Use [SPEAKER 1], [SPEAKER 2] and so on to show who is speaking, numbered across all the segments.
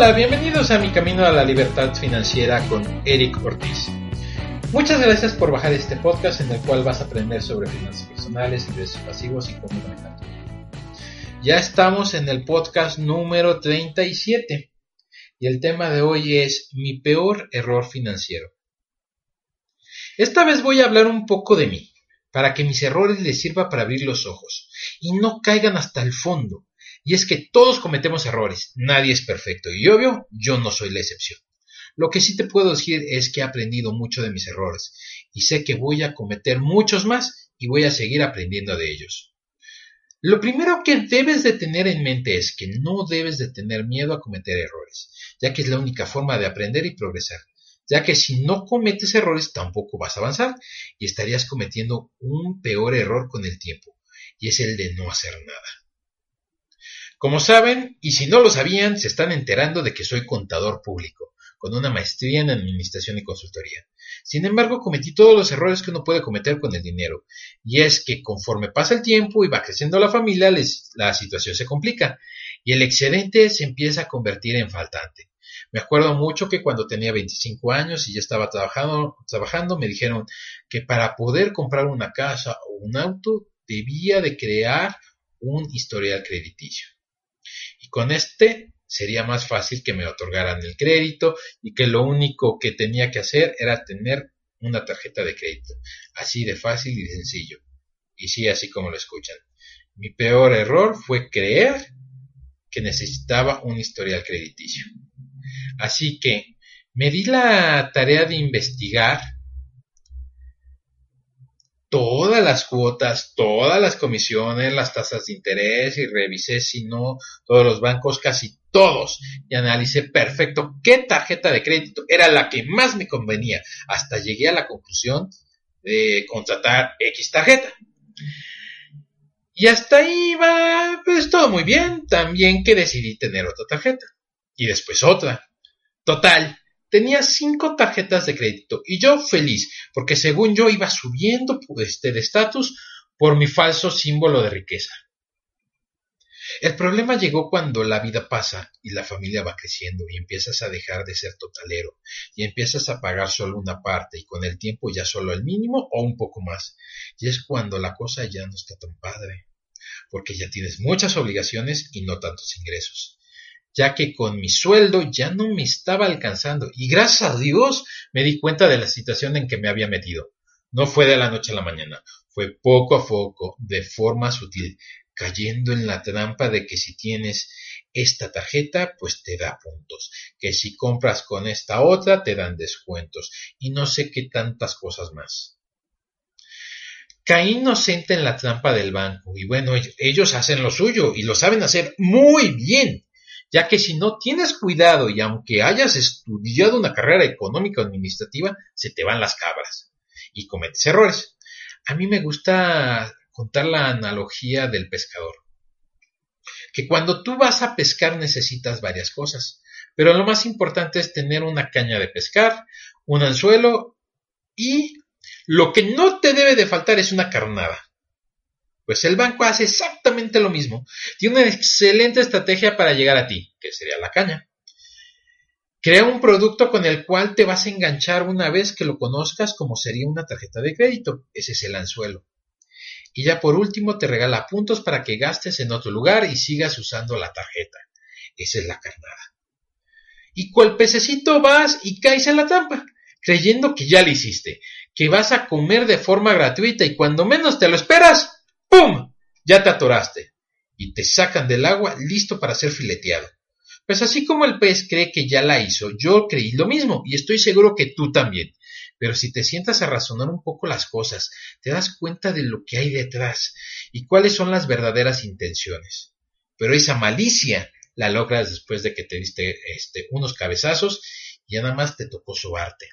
[SPEAKER 1] Hola, bienvenidos a mi camino a la libertad financiera con Eric Ortiz. Muchas gracias por bajar este podcast en el cual vas a aprender sobre finanzas personales, ingresos pasivos y cómo manejar tu. Ya estamos en el podcast número 37 y el tema de hoy es mi peor error financiero. Esta vez voy a hablar un poco de mí, para que mis errores les sirva para abrir los ojos y no caigan hasta el fondo y es que todos cometemos errores, nadie es perfecto y obvio, yo no soy la excepción. Lo que sí te puedo decir es que he aprendido mucho de mis errores y sé que voy a cometer muchos más y voy a seguir aprendiendo de ellos. Lo primero que debes de tener en mente es que no debes de tener miedo a cometer errores, ya que es la única forma de aprender y progresar, ya que si no cometes errores tampoco vas a avanzar y estarías cometiendo un peor error con el tiempo, y es el de no hacer nada. Como saben, y si no lo sabían, se están enterando de que soy contador público, con una maestría en administración y consultoría. Sin embargo, cometí todos los errores que uno puede cometer con el dinero, y es que conforme pasa el tiempo y va creciendo la familia, la situación se complica, y el excedente se empieza a convertir en faltante. Me acuerdo mucho que cuando tenía 25 años y ya estaba trabajando, trabajando, me dijeron que para poder comprar una casa o un auto debía de crear un historial crediticio con este sería más fácil que me otorgaran el crédito y que lo único que tenía que hacer era tener una tarjeta de crédito. Así de fácil y sencillo. Y sí, así como lo escuchan. Mi peor error fue creer que necesitaba un historial crediticio. Así que me di la tarea de investigar todas las cuotas, todas las comisiones, las tasas de interés y revisé si no todos los bancos, casi todos, y analicé perfecto qué tarjeta de crédito era la que más me convenía. Hasta llegué a la conclusión de contratar X tarjeta. Y hasta ahí va, pues todo muy bien. También que decidí tener otra tarjeta. Y después otra. Total, tenía cinco tarjetas de crédito y yo feliz, porque según yo iba subiendo este, de estatus por mi falso símbolo de riqueza. El problema llegó cuando la vida pasa y la familia va creciendo y empiezas a dejar de ser totalero y empiezas a pagar solo una parte y con el tiempo ya solo el mínimo o un poco más. Y es cuando la cosa ya no está tan padre, porque ya tienes muchas obligaciones y no tantos ingresos ya que con mi sueldo ya no me estaba alcanzando y gracias a Dios me di cuenta de la situación en que me había metido. No fue de la noche a la mañana, fue poco a poco, de forma sutil, cayendo en la trampa de que si tienes esta tarjeta, pues te da puntos, que si compras con esta otra, te dan descuentos y no sé qué tantas cosas más. Caí inocente en la trampa del banco y bueno, ellos hacen lo suyo y lo saben hacer muy bien ya que si no tienes cuidado y aunque hayas estudiado una carrera económica o administrativa, se te van las cabras y cometes errores. A mí me gusta contar la analogía del pescador, que cuando tú vas a pescar necesitas varias cosas, pero lo más importante es tener una caña de pescar, un anzuelo y lo que no te debe de faltar es una carnada. Pues el banco hace exactamente lo mismo. Tiene una excelente estrategia para llegar a ti, que sería la caña. Crea un producto con el cual te vas a enganchar una vez que lo conozcas como sería una tarjeta de crédito. Ese es el anzuelo. Y ya por último te regala puntos para que gastes en otro lugar y sigas usando la tarjeta. Esa es la carnada. Y cual pececito vas y caes en la trampa, creyendo que ya lo hiciste, que vas a comer de forma gratuita y cuando menos te lo esperas, ¡Pum! Ya te atoraste. Y te sacan del agua listo para ser fileteado. Pues así como el pez cree que ya la hizo, yo creí lo mismo y estoy seguro que tú también. Pero si te sientas a razonar un poco las cosas, te das cuenta de lo que hay detrás y cuáles son las verdaderas intenciones. Pero esa malicia la logras después de que te diste este, unos cabezazos y nada más te tocó sobarte.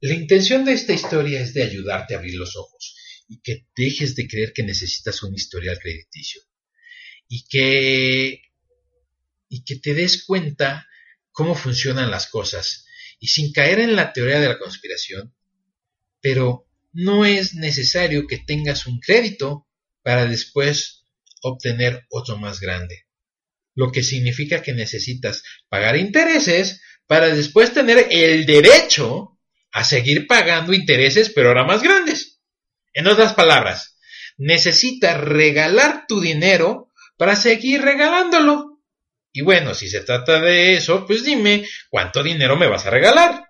[SPEAKER 1] La intención de esta historia es de ayudarte a abrir los ojos y que dejes de creer que necesitas un historial crediticio y que y que te des cuenta cómo funcionan las cosas y sin caer en la teoría de la conspiración, pero no es necesario que tengas un crédito para después obtener otro más grande. Lo que significa que necesitas pagar intereses para después tener el derecho a seguir pagando intereses, pero ahora más grandes. En otras palabras, necesitas regalar tu dinero para seguir regalándolo. Y bueno, si se trata de eso, pues dime, ¿cuánto dinero me vas a regalar?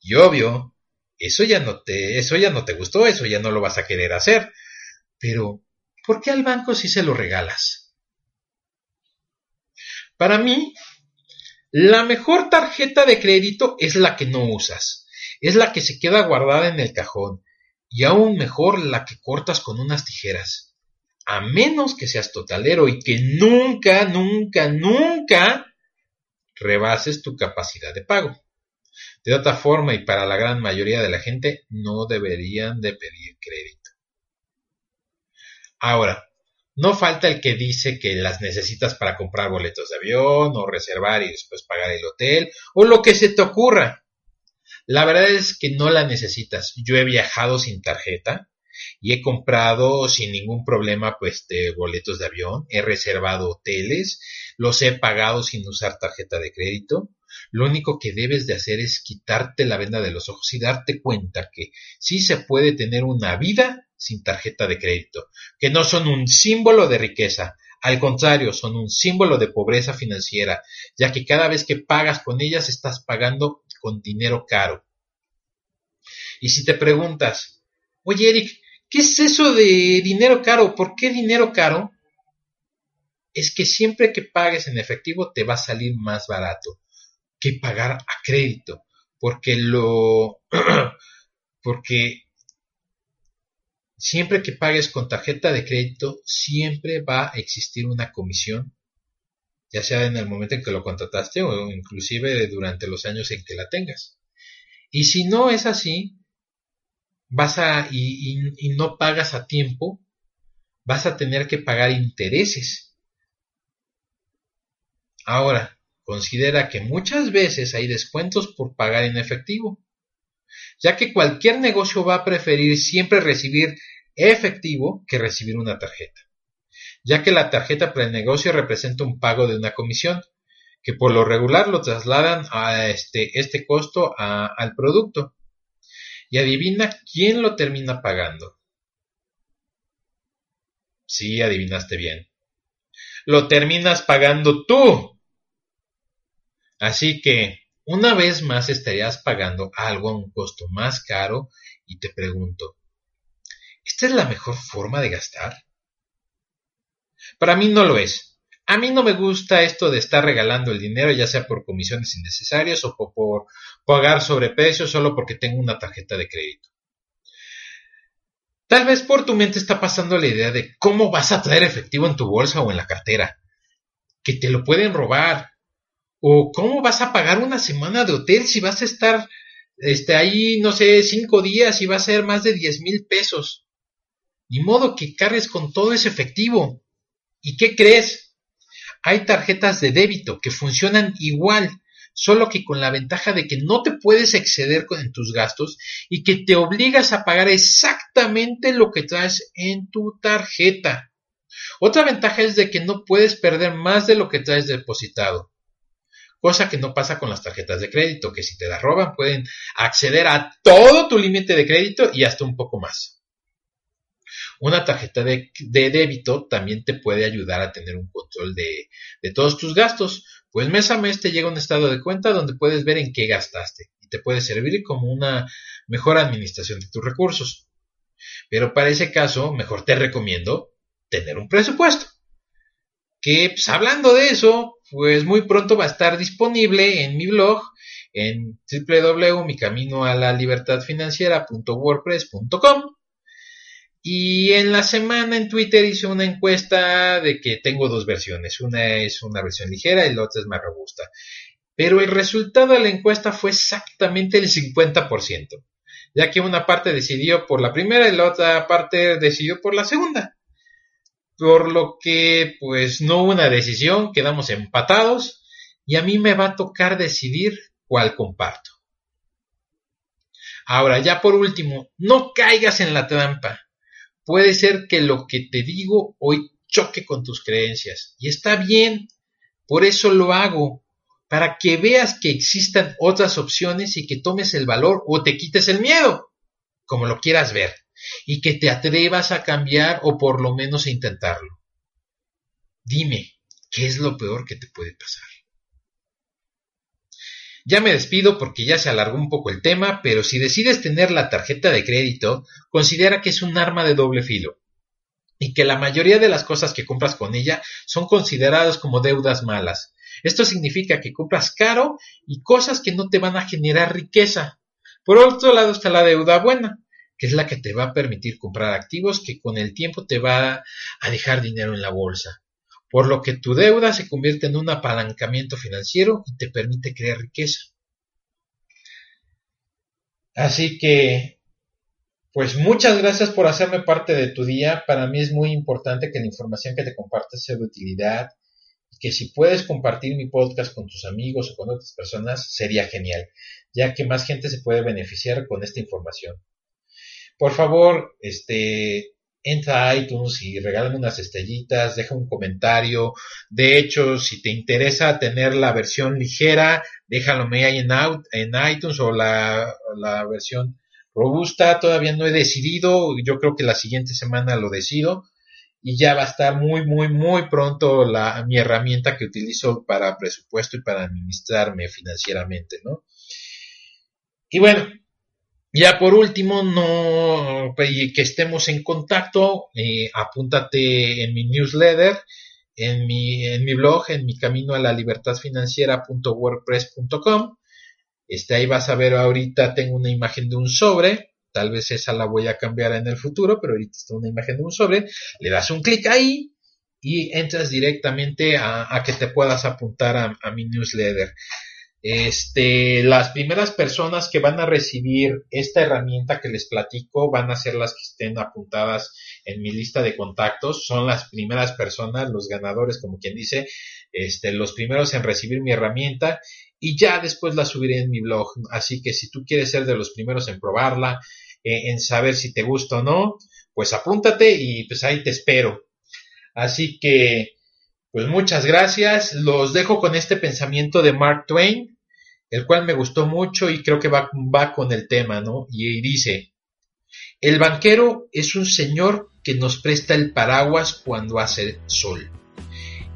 [SPEAKER 1] Y obvio, eso ya no te, eso ya no te gustó, eso ya no lo vas a querer hacer. Pero, ¿por qué al banco si se lo regalas? Para mí, la mejor tarjeta de crédito es la que no usas, es la que se queda guardada en el cajón, y aún mejor la que cortas con unas tijeras a menos que seas totalero y que nunca, nunca, nunca rebases tu capacidad de pago. De otra forma, y para la gran mayoría de la gente, no deberían de pedir crédito. Ahora, no falta el que dice que las necesitas para comprar boletos de avión o reservar y después pagar el hotel o lo que se te ocurra. La verdad es que no la necesitas. Yo he viajado sin tarjeta y he comprado sin ningún problema pues boletos de avión, he reservado hoteles, los he pagado sin usar tarjeta de crédito. Lo único que debes de hacer es quitarte la venda de los ojos y darte cuenta que sí se puede tener una vida sin tarjeta de crédito, que no son un símbolo de riqueza, al contrario, son un símbolo de pobreza financiera, ya que cada vez que pagas con ellas estás pagando con dinero caro. Y si te preguntas, oye Eric, ¿Qué es eso de dinero caro? ¿Por qué dinero caro? Es que siempre que pagues en efectivo te va a salir más barato que pagar a crédito, porque lo porque siempre que pagues con tarjeta de crédito siempre va a existir una comisión, ya sea en el momento en que lo contrataste o inclusive durante los años en que la tengas. Y si no es así, vas a, y, no pagas a tiempo, vas a tener que pagar intereses. Ahora, considera que muchas veces hay descuentos por pagar en efectivo, ya que cualquier negocio va a preferir siempre recibir efectivo que recibir una tarjeta, ya que la tarjeta para el negocio representa un pago de una comisión, que por lo regular lo trasladan a este, este costo al producto. Y adivina quién lo termina pagando. Sí, adivinaste bien. Lo terminas pagando tú. Así que, una vez más estarías pagando algo a un costo más caro y te pregunto, ¿esta es la mejor forma de gastar? Para mí no lo es. A mí no me gusta esto de estar regalando el dinero, ya sea por comisiones innecesarias o por, pagar sobreprecio solo porque tengo una tarjeta de crédito. Tal vez por tu mente está pasando la idea de cómo vas a traer efectivo en tu bolsa o en la cartera, que te lo pueden robar, o cómo vas a pagar una semana de hotel si vas a estar este, ahí, no sé, cinco días y va a ser más de diez mil pesos. Ni modo que cargues con todo ese efectivo. ¿Y qué crees? hay tarjetas de débito que funcionan igual, solo que con la ventaja de que no te puedes exceder en tus gastos y que te obligas a pagar exactamente lo que traes en tu tarjeta. Otra ventaja es de que no puedes perder más de lo que traes depositado. Cosa que no pasa con las tarjetas de crédito, que si te las roban pueden acceder a todo tu límite de crédito y hasta un poco más. Una tarjeta de, débito también te puede ayudar a tener un control de, todos tus gastos, pues mes a mes te llega un estado de cuenta donde puedes ver en qué gastaste y te puede servir como una mejor administración de tus recursos. Pero para ese caso, mejor te recomiendo tener un presupuesto. Que, pues, hablando de eso, pues muy pronto va a estar disponible en mi blog en www.micaminoalaliberdadfinanciera.wordpress.com y en la semana en Twitter hice una encuesta de que tengo dos versiones. Una es una versión ligera y la otra es más robusta. Pero el resultado de la encuesta fue exactamente el 50%, ya que una parte decidió por la primera y la otra parte decidió por la segunda. Por lo que, pues, no hubo una decisión, quedamos empatados y a mí me va a tocar decidir cuál comparto. Ahora, ya por último, no caigas en la trampa. Puede ser que lo que te digo hoy choque con tus creencias. Y está bien. Por eso lo hago. Para que veas que existan otras opciones y que tomes el valor o te quites el miedo. Como lo quieras ver. Y que te atrevas a cambiar o por lo menos a intentarlo. Dime, ¿qué es lo peor que te puede pasar? Ya me despido porque ya se alargó un poco el tema, pero si decides tener la tarjeta de crédito, considera que es un arma de doble filo y que la mayoría de las cosas que compras con ella son consideradas como deudas malas. Esto significa que compras caro y cosas que no te van a generar riqueza. Por otro lado está la deuda buena, que es la que te va a permitir comprar activos que con el tiempo te va a dejar dinero en la bolsa por lo que tu deuda se convierte en un apalancamiento financiero y te permite crear riqueza. Así que, pues muchas gracias por hacerme parte de tu día. Para mí es muy importante que la información que te compartas sea de utilidad y que si puedes compartir mi podcast con tus amigos o con otras personas, sería genial, ya que más gente se puede beneficiar con esta información. Por favor, este, entra a iTunes y regálame unas estrellitas, deja un comentario. De hecho, si te interesa tener la versión ligera, déjalo ahí en, en iTunes o la, la versión robusta. Todavía no he decidido. Yo creo que la siguiente semana lo decido. Y ya va a estar muy, muy, muy pronto la, mi herramienta que utilizo para presupuesto y para administrarme financieramente, ¿no? Y bueno, ya por último, no que estemos en contacto, eh, apúntate en mi newsletter, en mi, en mi blog, en mi camino a la libertad financiera.wordpress.com. Este, ahí vas a ver ahorita tengo una imagen de un sobre, tal vez esa la voy a cambiar en el futuro, pero ahorita está una imagen de un sobre, le das un clic ahí y entras directamente a, que te puedas apuntar a mi newsletter. Este, las primeras personas que van a recibir esta herramienta que les platico van a ser las que estén apuntadas en mi lista de contactos. Son las primeras personas, los ganadores, como quien dice, este, los primeros en recibir mi herramienta y ya después la subiré en mi blog. Así que si tú quieres ser de los primeros en probarla, eh, en saber si te gusta o no, pues apúntate y pues ahí te espero. Así que, pues muchas gracias. Los dejo con este pensamiento de Mark Twain el cual me gustó mucho y creo que va, con el tema, ¿no? Y, dice, el banquero es un señor que nos presta el paraguas cuando hace sol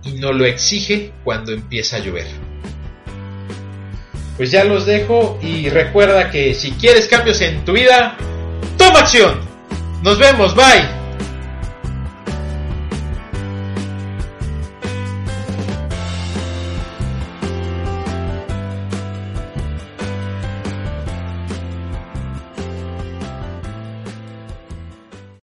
[SPEAKER 1] y no lo exige cuando empieza a llover. Pues ya los dejo y recuerda que si quieres cambios en tu vida, toma acción. Nos vemos, bye.